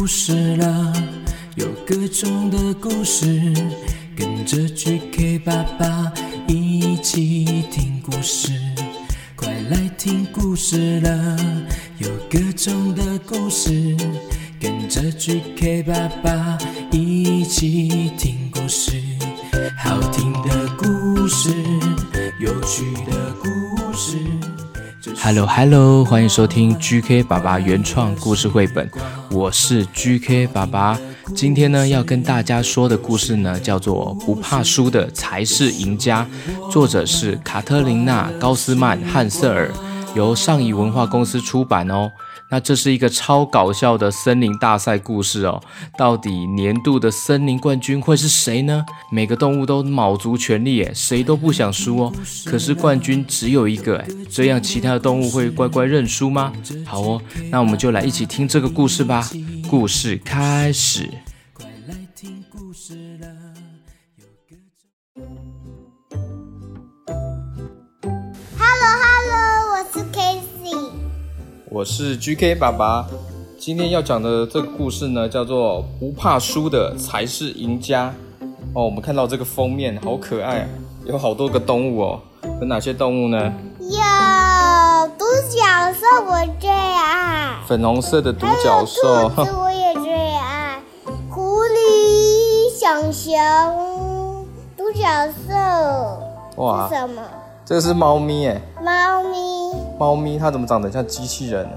故事了，有各种的故事，跟着 GK 爸爸一起听故事。快来听故事了，有各种的故事，跟着 GK 爸爸一起听故事。好听的故事，有趣的故事。Hello Hello，欢迎收听 GK 爸爸原创故事绘本，我是 GK 爸爸。今天呢，要跟大家说的故事呢，叫做《不怕输的才是赢家》，作者是卡特琳娜·高斯曼·汉瑟尔，由上译文化公司出版哦。那这是一个超搞笑的森林大赛故事哦。到底年度的森林冠军会是谁呢？每个动物都卯足全力，耶，谁都不想输哦。可是冠军只有一个，诶，这样其他的动物会乖乖认输吗？好哦，那我们就来一起听这个故事吧。故事开始。我是 GK 爸爸，今天要讲的这个故事呢，叫做“不怕输的才是赢家”。哦，我们看到这个封面好可爱，有好多个动物哦，有哪些动物呢？有独角兽，我最爱。粉红色的独角兽，兔子我也最爱。狐狸、小熊、独角兽。哇！什么？这是猫咪哎。猫咪。猫咪它怎么长得像机器人？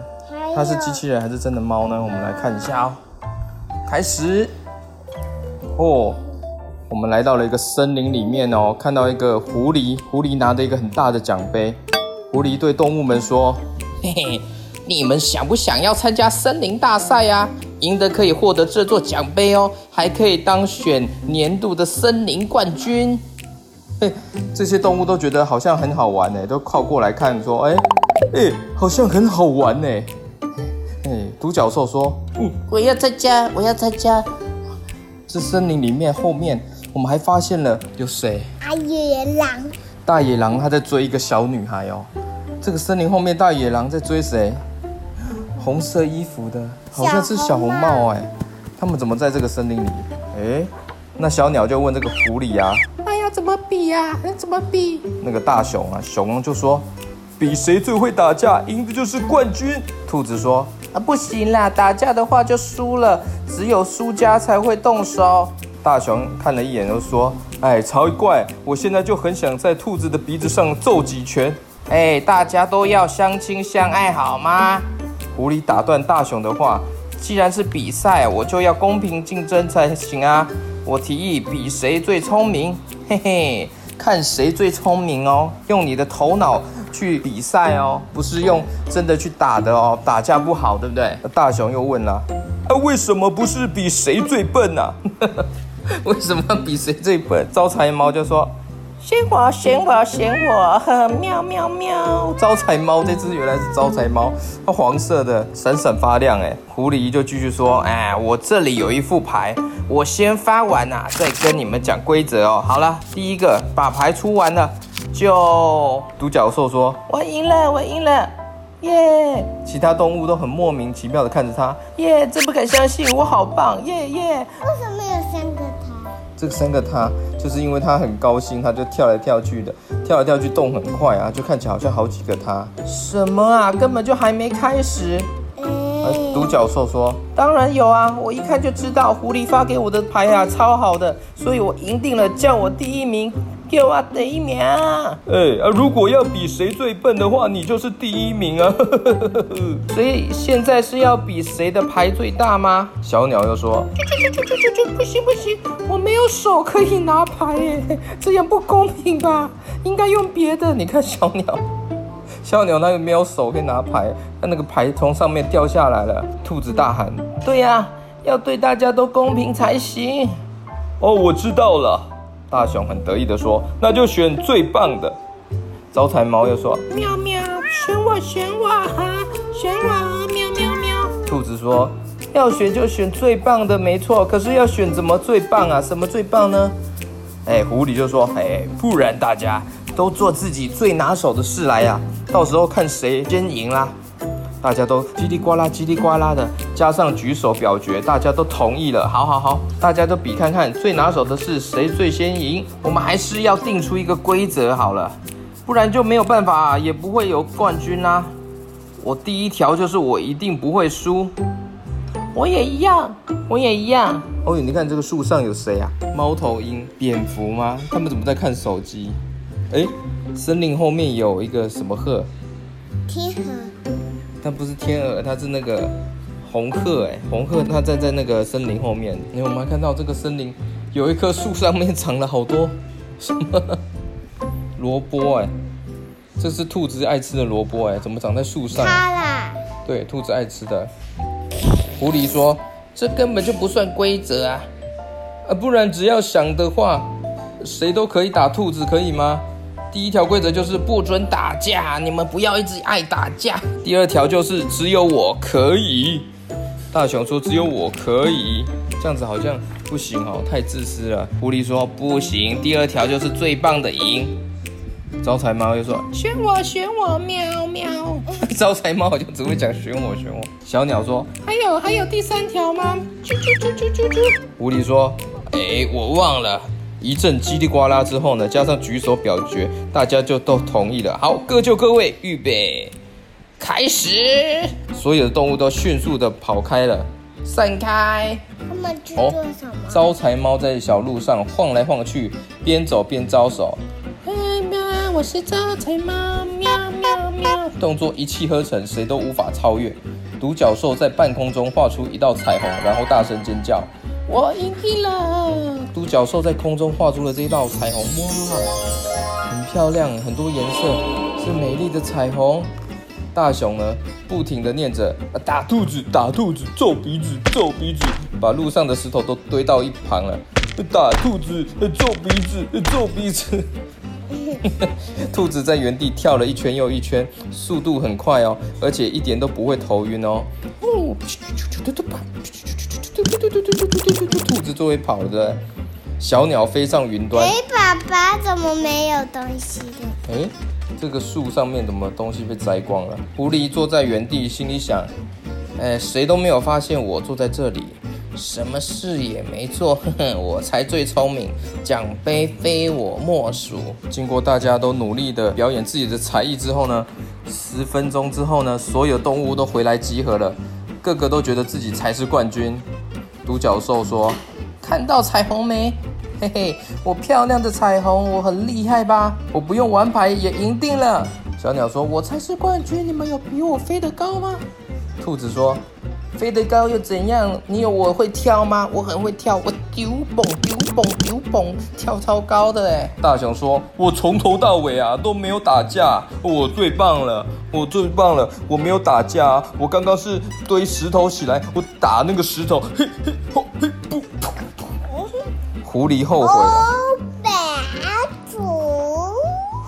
它是机器人还是真的猫呢？我们来看一下哦。开始哦，我们来到了一个森林里面哦，看到一个狐狸，狐狸拿着一个很大的奖杯。狐狸对动物们说：“ 嘿嘿，你们想不想要参加森林大赛呀？赢得可以获得这座奖杯哦，还可以当选年度的森林冠军。”嘿，这些动物都觉得好像很好玩呢，都靠过来看说：“哎。”哎，好像很好玩呢。哎，独角兽说：“嗯，我要参加，我要参加。”这森林里面后面，我们还发现了有谁？大野狼。大野狼他在追一个小女孩哦。这个森林后面，大野狼在追谁？红色衣服的，好像是小红帽哎。他们怎么在这个森林里？哎，那小鸟就问这个狐狸啊：“哎呀怎么比呀？那怎么比？”那个大熊啊，熊就说。比谁最会打架，赢的就是冠军。兔子说：“啊，不行啦，打架的话就输了，只有输家才会动手。”大熊看了一眼，又说：“哎，超怪！我现在就很想在兔子的鼻子上揍几拳。”哎，大家都要相亲相爱，好吗？狐狸打断大熊的话：“既然是比赛，我就要公平竞争才行啊！我提议比谁最聪明，嘿嘿，看谁最聪明哦，用你的头脑。”去比赛哦，不是用真的去打的哦，打架不好，对不对？大雄又问了，啊，为什么不是比谁最笨呢？为什么比谁最笨？招财猫就说，选我，选我，选我，喵喵喵！招财猫这只原来是招财猫，它黄色的，闪闪发亮。哎，狐狸就继续说，哎，我这里有一副牌，我先发完啊，再跟你们讲规则哦。好了，第一个把牌出完了。就独角兽说：“我赢了，我赢了，耶！”其他动物都很莫名其妙的看着他，耶！真不敢相信，我好棒，耶耶！为什么有三个他？这三个他就是因为他很高兴，他就跳来跳去的，跳来跳去，动很快啊，就看起来好像好几个他。什么啊？根本就还没开始。独角兽说：“当然有啊，我一看就知道，狐狸发给我的牌啊，超好的，所以我赢定了，叫我第一名。”给我第一名！哎啊，如果要比谁最笨的话，你就是第一名啊！所以现在是要比谁的牌最大吗？小鸟又说：不行不行，我没有手可以拿牌哎，这样不公平吧？应该用别的。你看小鸟，小鸟那个没有手可以拿牌，那那个牌从上面掉下来了。兔子大喊：对呀，要对大家都公平才行。哦，我知道了。大熊很得意的说：“那就选最棒的。”招财猫又说：“喵喵，选我，选我，哈，选我，喵喵喵。”兔子说：“要选就选最棒的，没错。可是要选怎么最棒啊？什么最棒呢？”哎，狐狸就说：“哎，不然大家都做自己最拿手的事来呀，到时候看谁先赢啦。”大家都叽里呱啦叽里呱啦的，加上举手表决，大家都同意了。好好好，大家都比看看最拿手的是谁最先赢。我们还是要定出一个规则好了，不然就没有办法，也不会有冠军啦。我第一条就是我一定不会输。我也一样，我也一样。哦，你看这个树上有谁啊？猫头鹰、蝙蝠吗？他们怎么在看手机？哎，森林后面有一个什么鹤？天鹅。它不是天鹅，它是那个红鹤。哎，红鹤它站在那个森林后面。你有没有看到这个森林有一棵树上面长了好多什么 萝卜？哎，这是兔子爱吃的萝卜。哎，怎么长在树上？它啦。对，兔子爱吃的。狐狸说：“这根本就不算规则啊！啊，不然只要想的话，谁都可以打兔子，可以吗？第一条规则就是不准打架，你们不要一直爱打架。第二条就是只有我可以。”大熊说：“只有我可以。”这样子好像不行哦，太自私了。狐狸说：“不行，第二条就是最棒的赢。”招财猫又说：“选我，选我，喵喵。”招财猫好像只会讲选我，选我。小鸟说：“还有还有第三条吗？”啾啾啾啾啾啾。狐狸说：“哎，我忘了。”一阵叽里呱啦之后呢，加上举手表决，大家就都同意了。好，各就各位，预备，开始。所有的动物都迅速的跑开了，散开。他们去做什么？招财猫在小路上晃来晃去，边走边招手。我是招财猫，喵喵喵！动作一气呵成，谁都无法超越。独角兽在半空中画出一道彩虹，然后大声尖叫：“我赢定了！”独角兽在空中画出了这一道彩虹，哇，很漂亮，很多颜色，是美丽的彩虹。大熊呢，不停的念着：“打兔子，打兔子，皱鼻子，皱鼻子！”把路上的石头都堆到一旁了。打兔子，皱鼻子，皱鼻子。兔子在原地跳了一圈又一圈，速度很快哦，而且一点都不会头晕哦。兔子作为跑的，小鸟飞上云端。哎，爸爸怎么没有东西了？哎，这个树上面怎么东西被摘光了？狐狸坐在原地，心里想：哎，谁都没有发现我坐在这里。什么事也没做，哼哼，我才最聪明，奖杯非我莫属。经过大家都努力的表演自己的才艺之后呢，十分钟之后呢，所有动物都回来集合了，个个都觉得自己才是冠军。独角兽说：“看到彩虹没？嘿嘿，我漂亮的彩虹，我很厉害吧？我不用玩牌也赢定了。”小鸟说：“我才是冠军，你们有比我飞得高吗？”兔子说。飞得高又怎样？你有我会跳吗？我很会跳，我丢蹦丢蹦丢蹦，跳超高的哎！大雄说：“我从头到尾啊都没有打架，我最棒了，我最棒了，我没有打架，我刚刚是堆石头起来，我打那个石头，嘿嘿吼嘿不噗狐狸后悔了。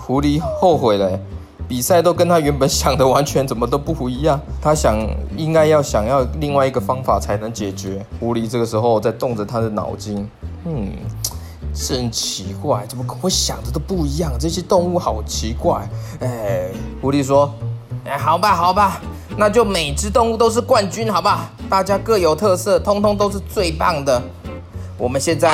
狐狸后悔了。比赛都跟他原本想的完全怎么都不一样，他想应该要想要另外一个方法才能解决。狐狸这个时候在动着他的脑筋，嗯，真奇怪，怎么跟我想的都不一样？这些动物好奇怪。哎，狐狸说：“哎，好吧，好吧，那就每只动物都是冠军，好吧？大家各有特色，通通都是最棒的。我们现在，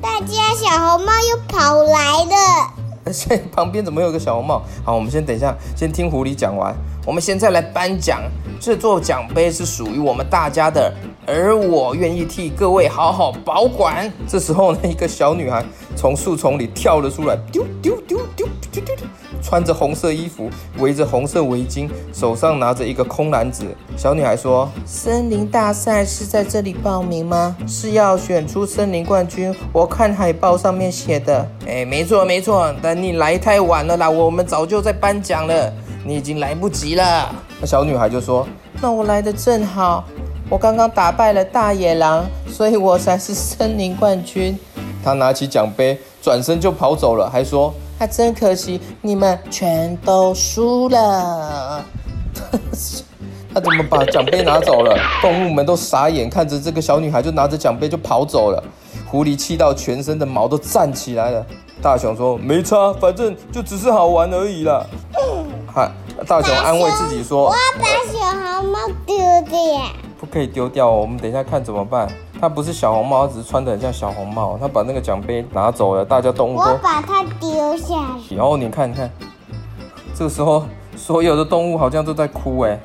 大家小红帽又跑来了。” 而且旁边怎么有个小红帽？好，我们先等一下，先听狐狸讲完。我们现在来颁奖，这座奖杯是属于我们大家的，而我愿意替各位好好保管。这时候呢，一个小女孩从树丛里跳了出来，丢丢丢丢丢丢丢。穿着红色衣服，围着红色围巾，手上拿着一个空篮子。小女孩说：“森林大赛是在这里报名吗？是要选出森林冠军？我看海报上面写的。哎，没错没错，但你来太晚了啦，我们早就在颁奖了，你已经来不及了。”那小女孩就说：“那我来的正好，我刚刚打败了大野狼，所以我才是森林冠军。”她拿起奖杯，转身就跑走了，还说。还真可惜，你们全都输了。他怎么把奖杯拿走了？动物们都傻眼，看着这个小女孩就拿着奖杯就跑走了。狐狸气到全身的毛都站起来了。大熊说：“没差，反正就只是好玩而已啦。”哈，大熊安慰自己说：“我要把小红帽丢掉。”不可以丢掉哦，我们等一下看怎么办。它不是小红帽，只是穿的很像小红帽。他把那个奖杯拿走了，大家动物都。我把它丢下去。然后你看你看，这个时候所有的动物好像都在哭哎，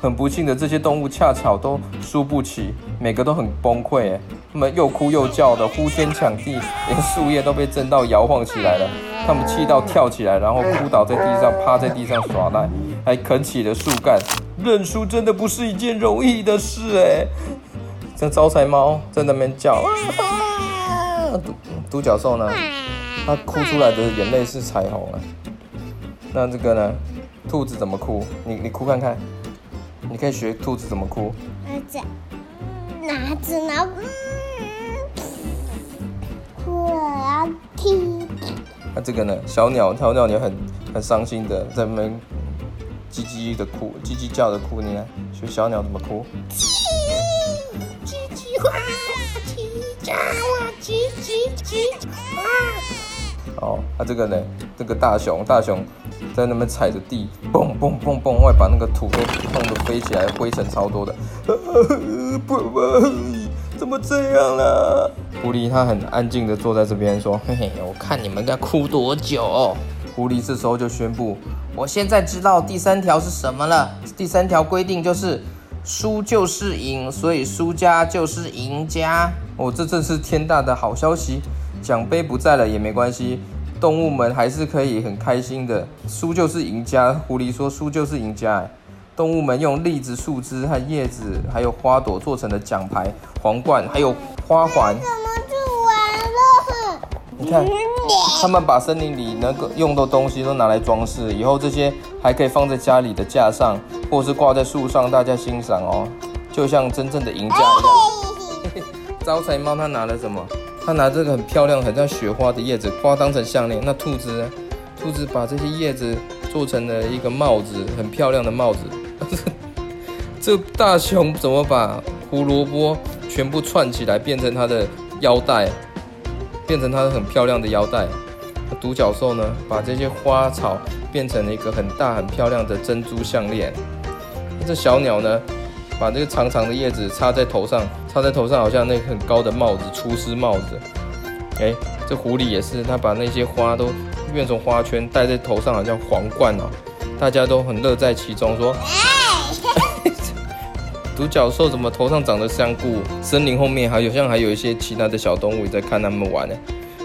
很不幸的这些动物恰巧都输不起，每个都很崩溃哎，他们又哭又叫的，呼天抢地，连树叶都被震到摇晃起来了。他们气到跳起来，然后扑倒在地上，趴在地上耍赖，还啃起了树干。认输真的不是一件容易的事哎。这招财猫在那边叫，独独角兽呢？它哭出来的眼泪是彩虹啊。那这个呢？兔子怎么哭？你你哭看看，你可以学兔子怎么哭。拿着，拿着，拿，哭了要踢。那这个呢？小鸟，小鸟也很很伤心的在那边叽叽的哭，叽叽叫的哭。你看，学小鸟怎么哭？哦，那这个呢？这个大熊，大熊在那边踩着地，蹦蹦蹦蹦，会把那个土都弄得飞起来，灰尘超多的。不不，怎么这样了？狐狸它很安静的坐在这边说：“嘿嘿，我看你们该哭多久。”狐狸这时候就宣布：“我现在知道第三条是什么了。第三条规定就是。”输就是赢，所以输家就是赢家。哦，这真是天大的好消息！奖杯不在了也没关系，动物们还是可以很开心的。输就是赢家，狐狸说输就是赢家。动物们用栗子、树枝和叶子，还有花朵做成的奖牌、皇冠，还有花环。你看。他们把森林里能够用的东西都拿来装饰，以后这些还可以放在家里的架上，或是挂在树上，大家欣赏哦，就像真正的赢家一样。招财猫它拿了什么？它拿这个很漂亮、很像雪花的叶子，花当成项链。那兔子呢？兔子把这些叶子做成了一个帽子，很漂亮的帽子。这大熊怎么把胡萝卜全部串起来变成它的腰带？变成它的很漂亮的腰带。独角兽呢，把这些花草变成了一个很大很漂亮的珍珠项链。这小鸟呢，把这个长长的叶子插在头上，插在头上好像那个很高的帽子，厨师帽子。哎，这狐狸也是，它把那些花都变成花圈，戴在头上，好像皇冠哦。大家都很乐在其中，说。独角兽怎么头上长着香菇？森林后面还有像还有一些其他的小动物在看他们玩呢。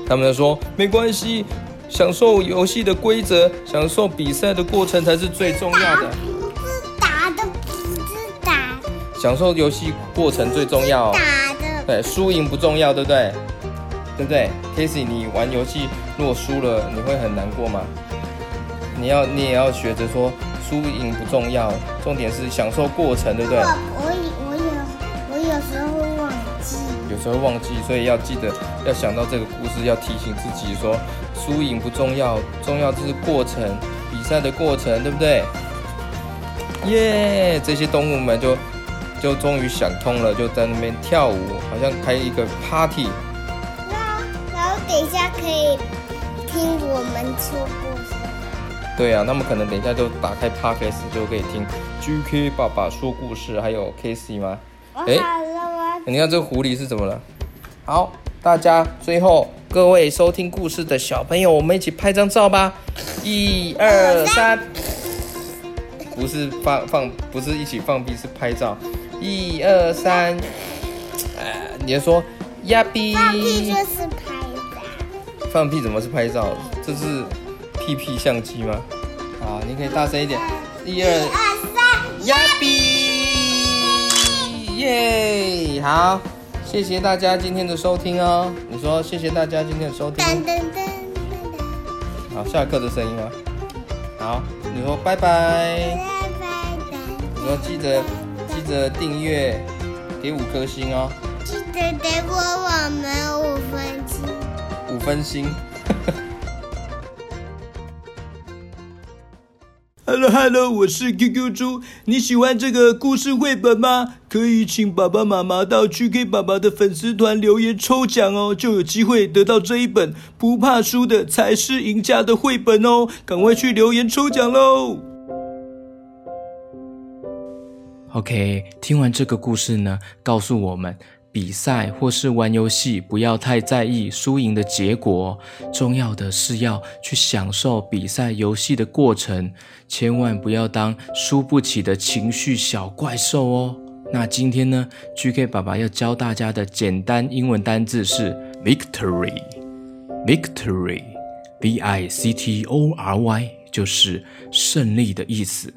他们说没关系，享受游戏的规则，享受比赛的过程才是最重要的。打的不是打，享受游戏过程最重要。打的对，输赢不重要，对不对？对不对？Casey，你玩游戏如果输了，你会很难过吗？你要你也要学着说。输赢不重要，重点是享受过程，对不对？我我我有我有时候会忘记，有时候忘记，所以要记得要想到这个故事，要提醒自己说，输赢不重要，重要就是过程，比赛的过程，对不对？耶！这些动物们就就终于想通了，就在那边跳舞，好像开一个 party。那然后等一下可以听我们说。对啊，他们可能等一下就打开 podcast 就可以听 GK 爸爸说故事，还有 Casey 吗？哎，你看这个狐狸是怎么了？好，大家最后各位收听故事的小朋友，我们一起拍张照吧！一二三，不是放放，不是一起放屁，是拍照。一二三，哎，你说呀比？放屁就是拍照。放屁怎么是拍照？这是。屁屁相机吗？好，你可以大声一点。一二三，呀比耶！好，谢谢大家今天的收听哦。你说谢谢大家今天的收听。噔噔噔噔。好，下课的声音吗？好，你说拜拜。拜拜。你说记得记得订阅，给五颗星哦。记得给我我们五分星。五分星。Hello Hello，我是 QQ 猪。你喜欢这个故事绘本吗？可以请爸爸妈妈到去给爸爸的粉丝团留言抽奖哦，就有机会得到这一本不怕输的才是赢家的绘本哦。赶快去留言抽奖喽！OK，听完这个故事呢，告诉我们。比赛或是玩游戏，不要太在意输赢的结果，重要的是要去享受比赛游戏的过程，千万不要当输不起的情绪小怪兽哦。那今天呢，GK 爸爸要教大家的简单英文单字是 victory，victory，v i c t o r y，就是胜利的意思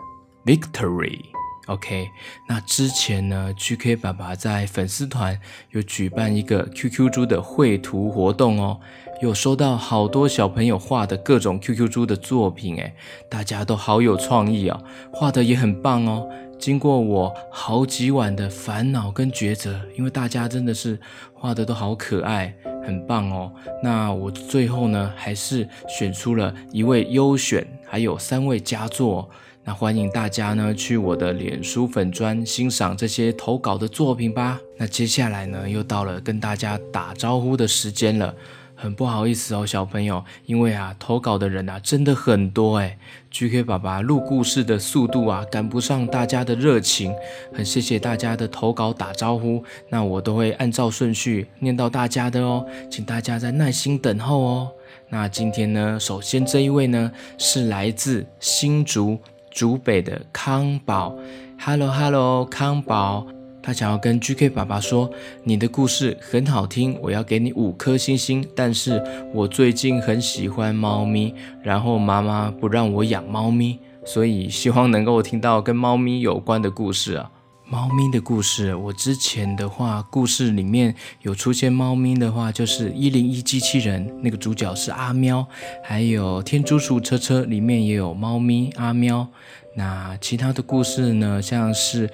，victory。OK，那之前呢，GK 爸爸在粉丝团有举办一个 QQ 猪的绘图活动哦，有收到好多小朋友画的各种 QQ 猪的作品，诶，大家都好有创意哦，画的也很棒哦。经过我好几晚的烦恼跟抉择，因为大家真的是画的都好可爱，很棒哦。那我最后呢，还是选出了一位优选，还有三位佳作。那欢迎大家呢去我的脸书粉砖欣赏这些投稿的作品吧。那接下来呢又到了跟大家打招呼的时间了，很不好意思哦，小朋友，因为啊投稿的人啊真的很多哎，GK 爸爸录故事的速度啊赶不上大家的热情，很谢谢大家的投稿打招呼，那我都会按照顺序念到大家的哦，请大家再耐心等候哦。那今天呢，首先这一位呢是来自新竹。竹北的康宝，Hello Hello，康宝，他想要跟 GK 爸爸说，你的故事很好听，我要给你五颗星星。但是我最近很喜欢猫咪，然后妈妈不让我养猫咪，所以希望能够听到跟猫咪有关的故事啊。猫咪的故事，我之前的话，故事里面有出现猫咪的话，就是一零一机器人那个主角是阿喵，还有天竺鼠车车里面也有猫咪阿喵。那其他的故事呢，像是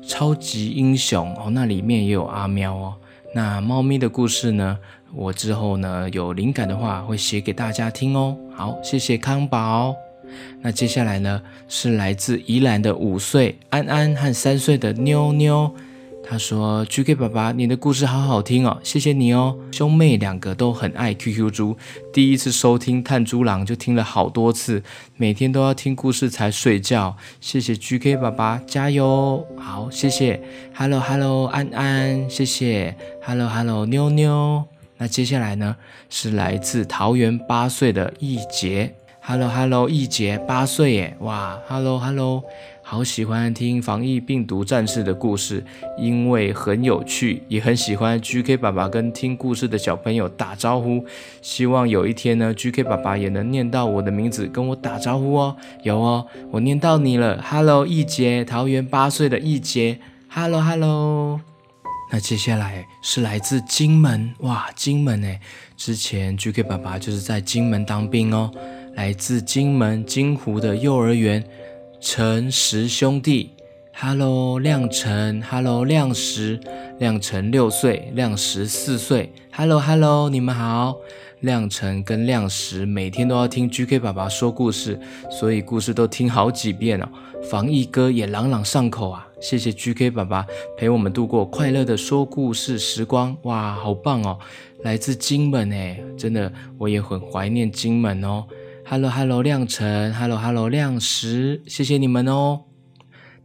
超级英雄哦，那里面也有阿喵哦。那猫咪的故事呢，我之后呢有灵感的话会写给大家听哦。好，谢谢康宝。那接下来呢，是来自宜兰的五岁安安和三岁的妞妞。他说：“GK 爸爸，你的故事好好听哦，谢谢你哦。兄妹两个都很爱 QQ 猪，第一次收听探猪郎就听了好多次，每天都要听故事才睡觉。谢谢 GK 爸爸，加油！好，谢谢。Hello Hello，安安，谢谢。Hello Hello，妞妞。那接下来呢，是来自桃园八岁的易杰。” Hello Hello，易杰八岁耶，哇！Hello Hello，好喜欢听防疫病毒战士的故事，因为很有趣，也很喜欢 GK 爸爸跟听故事的小朋友打招呼。希望有一天呢，GK 爸爸也能念到我的名字跟我打招呼哦。有哦，我念到你了。Hello，易杰，桃园八岁的易杰。Hello Hello，那接下来是来自金门，哇，金门哎，之前 GK 爸爸就是在金门当兵哦。来自金门金湖的幼儿园，陈十兄弟，Hello 亮晨，Hello 亮石，亮晨六岁，亮石四岁，Hello Hello，你们好。亮晨跟亮石每天都要听 GK 爸爸说故事，所以故事都听好几遍哦。防疫歌也朗朗上口啊！谢谢 GK 爸爸陪我们度过快乐的说故事时光，哇，好棒哦！来自金门哎，真的我也很怀念金门哦。Hello Hello，亮晨，Hello Hello，亮石，谢谢你们哦。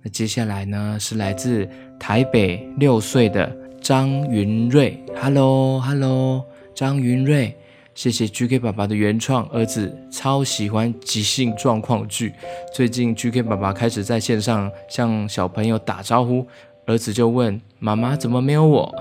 那接下来呢，是来自台北六岁的张云瑞，Hello Hello，张云瑞，谢谢 GK 爸爸的原创，儿子超喜欢即兴状况剧，最近 GK 爸爸开始在线上向小朋友打招呼，儿子就问妈妈怎么没有我，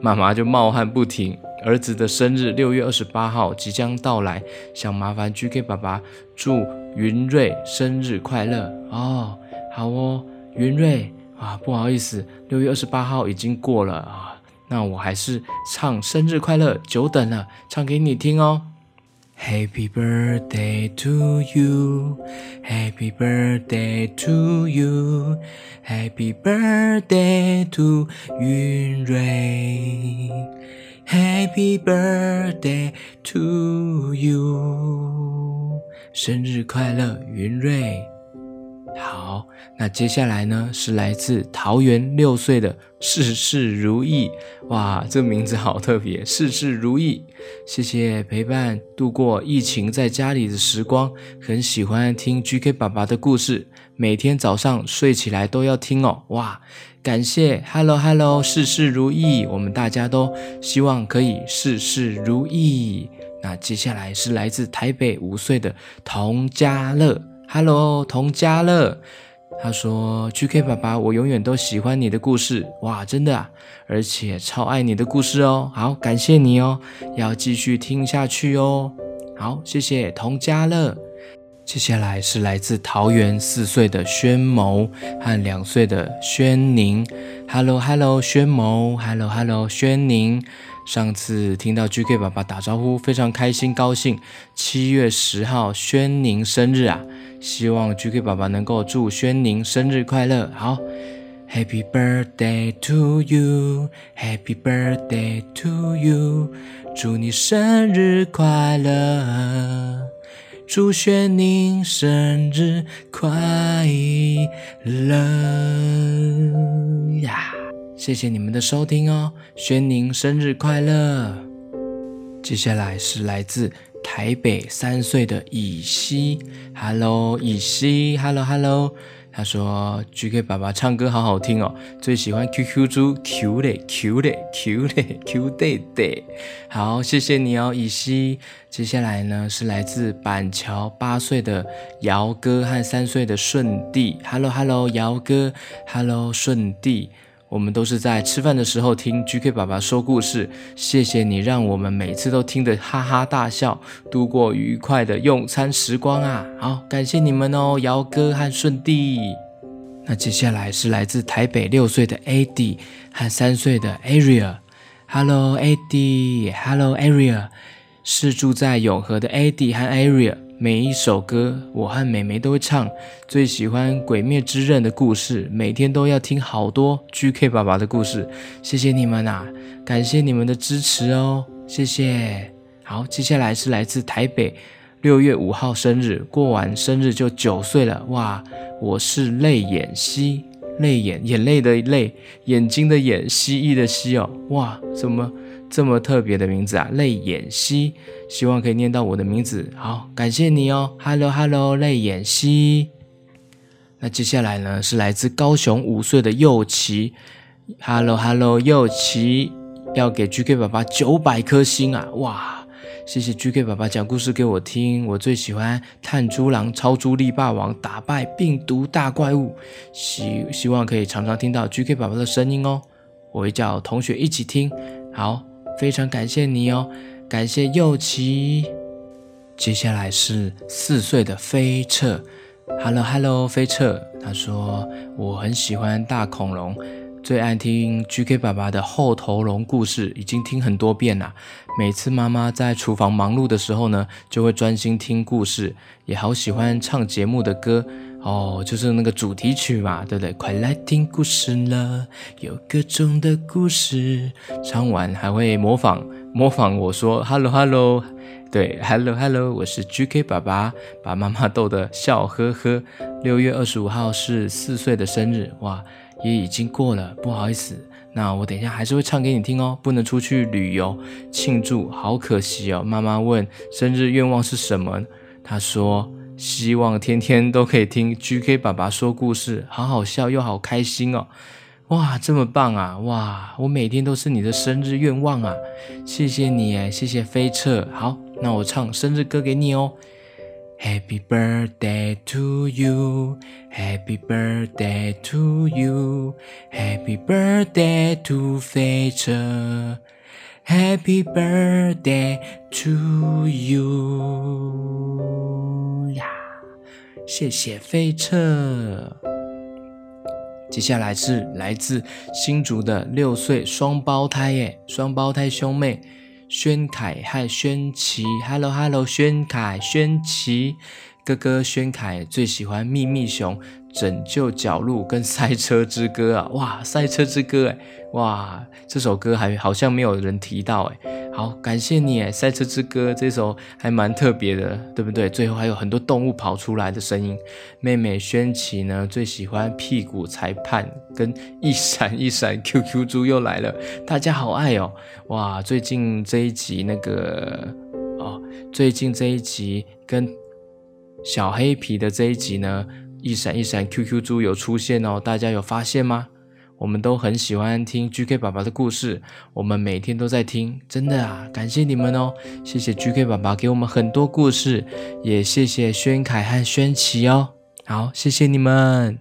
妈妈就冒汗不停。儿子的生日六月二十八号即将到来，想麻烦 GK 爸爸祝云瑞生日快乐哦。好哦，云瑞啊，不好意思，六月二十八号已经过了啊，那我还是唱生日快乐，久等了，唱给你听哦。Happy birthday to you, Happy birthday to you, Happy birthday to 云瑞。Happy birthday to you，生日快乐，云瑞。好，那接下来呢是来自桃园六岁的事事如意，哇，这名字好特别，事事如意。谢谢陪伴度过疫情在家里的时光，很喜欢听 GK 爸爸的故事，每天早上睡起来都要听哦，哇，感谢，Hello Hello，事事如意，我们大家都希望可以事事如意。那接下来是来自台北五岁的童家乐。Hello，童家乐，他说：“GK 爸爸，我永远都喜欢你的故事，哇，真的啊，而且超爱你的故事哦。好，感谢你哦，要继续听下去哦。好，谢谢童家乐。接下来是来自桃园四岁的宣谋和两岁的宣宁。Hello，Hello，宣谋，Hello，Hello，宣宁。”上次听到 GK 爸爸打招呼，非常开心高兴。七月十号，轩宁生日啊，希望 GK 爸爸能够祝轩宁生日快乐。好，Happy birthday to you，Happy birthday to you，祝你生日快乐，祝轩宁生日快乐呀！谢谢你们的收听哦，轩宁生日快乐！接下来是来自台北三岁的以西，Hello，以西，Hello Hello，他说 GK 爸爸唱歌好好听哦，最喜欢 QQ 猪 Q 嘞 Q 嘞 Q 嘞 Q 弟弟，好，谢谢你哦，以西。接下来呢是来自板桥八岁的姚哥和三岁的顺弟，Hello Hello，姚哥，Hello 顺弟。我们都是在吃饭的时候听 GK 爸爸说故事，谢谢你让我们每次都听得哈哈大笑，度过愉快的用餐时光啊！好，感谢你们哦，姚哥和顺弟。那接下来是来自台北六岁的 AD 和三岁的 Area。Hello AD，Hello Area，是住在永和的 AD 和 Area。每一首歌，我和美眉都会唱。最喜欢《鬼灭之刃》的故事，每天都要听好多 GK 爸爸的故事。谢谢你们啊，感谢你们的支持哦，谢谢。好，接下来是来自台北，六月五号生日，过完生日就九岁了。哇，我是泪眼蜥，泪眼，眼泪的泪，眼睛的眼，蜥蜴的蜥哦。哇，怎么？这么特别的名字啊，泪眼蜥，希望可以念到我的名字。好，感谢你哦，Hello Hello，泪眼蜥。那接下来呢，是来自高雄五岁的右奇，Hello Hello，右奇要给 GK 爸爸九百颗星啊！哇，谢谢 GK 爸爸讲故事给我听，我最喜欢炭猪狼超猪力霸王打败病毒大怪物，希希望可以常常听到 GK 爸爸的声音哦。我会叫同学一起听，好。非常感谢你哦，感谢右奇。接下来是四岁的飞彻，Hello Hello，飞彻，他说我很喜欢大恐龙，最爱听 GK 爸爸的后头龙故事，已经听很多遍了。每次妈妈在厨房忙碌的时候呢，就会专心听故事，也好喜欢唱节目的歌。哦，就是那个主题曲嘛，对不对？快来听故事了，有各种的故事。唱完还会模仿模仿我说 “hello hello”，对，“hello hello”，我是 GK 爸爸，把妈妈逗得笑呵呵。六月二十五号是四岁的生日，哇，也已经过了，不好意思。那我等一下还是会唱给你听哦，不能出去旅游庆祝，好可惜哦。妈妈问生日愿望是什么，她说。希望天天都可以听 GK 爸爸说故事，好好笑又好开心哦！哇，这么棒啊！哇，我每天都是你的生日愿望啊！谢谢你哎，谢谢飞彻。好，那我唱生日歌给你哦。Happy birthday to you, Happy birthday to you, Happy birthday to 飞彻。Happy birthday to you 呀！谢谢飞车。接下来是来自新竹的六岁双胞胎耶，双胞胎兄妹宣凯和宣琪。Hello Hello，宣凯、宣琪哥哥宣凯最喜欢秘密熊。拯救角路跟赛车之歌啊，哇，赛车之歌哎，哇，这首歌还好像没有人提到哎，好，感谢你哎，《赛车之歌》这首还蛮特别的，对不对？最后还有很多动物跑出来的声音。妹妹轩琪呢，最喜欢屁股裁判跟一闪 一闪 QQ 猪又来了，大家好爱哦！哇，最近这一集那个哦，最近这一集跟小黑皮的这一集呢，一闪一闪 QQ 猪有出现哦，大家有发现吗？我们都很喜欢听 GK 爸爸的故事，我们每天都在听，真的啊，感谢你们哦，谢谢 GK 爸爸给我们很多故事，也谢谢轩凯和轩琪哦，好，谢谢你们。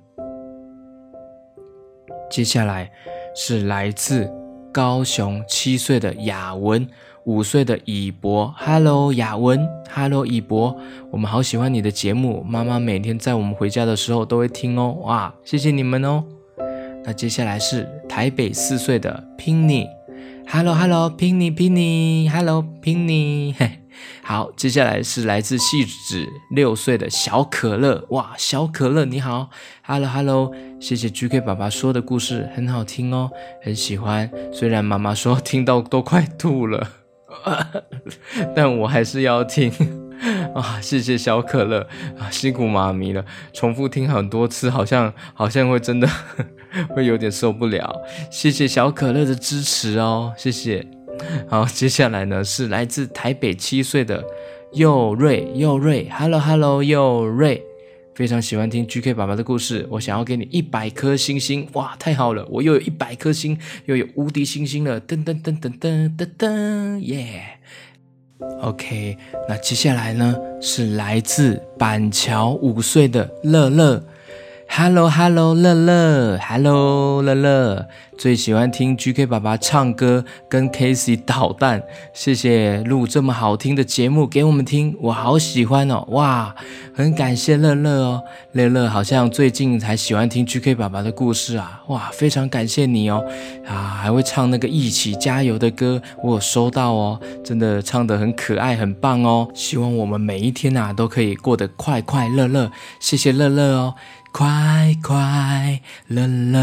接下来是来自高雄七岁的雅文，五岁的以博，Hello 雅文，Hello 以博，我们好喜欢你的节目，妈妈每天在我们回家的时候都会听哦，哇，谢谢你们哦。那接下来是台北四岁的 Pinny，Hello Hello Pinny Pinny Hello Pinny，好，接下来是来自细子六岁的小可乐，哇，小可乐你好，Hello Hello，谢谢 GK 爸爸说的故事很好听哦，很喜欢，虽然妈妈说听到都快吐了，但我还是要听。啊，谢谢小可乐啊，辛苦妈咪了，重复听很多次，好像好像会真的 会有点受不了。谢谢小可乐的支持哦，谢谢。好，接下来呢是来自台北七岁的佑瑞，佑瑞，Hello Hello，佑瑞，非常喜欢听 GK 爸爸的故事，我想要给你一百颗星星，哇，太好了，我又有一百颗星，又有无敌星星了，噔噔噔噔噔噔噔，耶！OK，那接下来呢是来自板桥五岁的乐乐。，Hello Hello 乐乐，Hello 乐乐。最喜欢听 GK 爸爸唱歌，跟 Casey 捣蛋。谢谢录这么好听的节目给我们听，我好喜欢哦！哇，很感谢乐乐哦，乐乐好像最近才喜欢听 GK 爸爸的故事啊！哇，非常感谢你哦！啊，还会唱那个一起加油的歌，我有收到哦，真的唱得很可爱，很棒哦！希望我们每一天啊都可以过得快快乐乐。谢谢乐乐哦。快快乐乐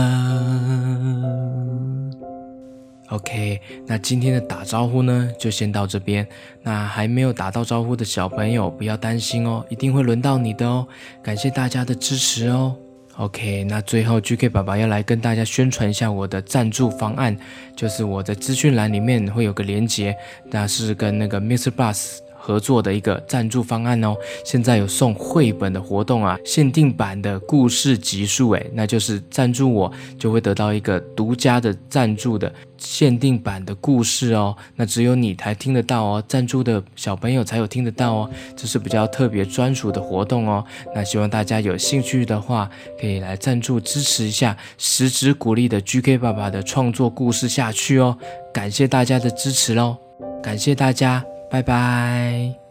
，OK。那今天的打招呼呢，就先到这边。那还没有打到招呼的小朋友，不要担心哦，一定会轮到你的哦。感谢大家的支持哦。OK，那最后 GK 爸爸要来跟大家宣传一下我的赞助方案，就是我的资讯栏里面会有个连接，那是跟那个 Mr. Bus。合作的一个赞助方案哦，现在有送绘本的活动啊，限定版的故事集数诶，那就是赞助我就会得到一个独家的赞助的限定版的故事哦，那只有你才听得到哦，赞助的小朋友才有听得到哦，这是比较特别专属的活动哦，那希望大家有兴趣的话可以来赞助支持一下，实质鼓励的 GK 爸爸的创作故事下去哦，感谢大家的支持喽，感谢大家。拜拜。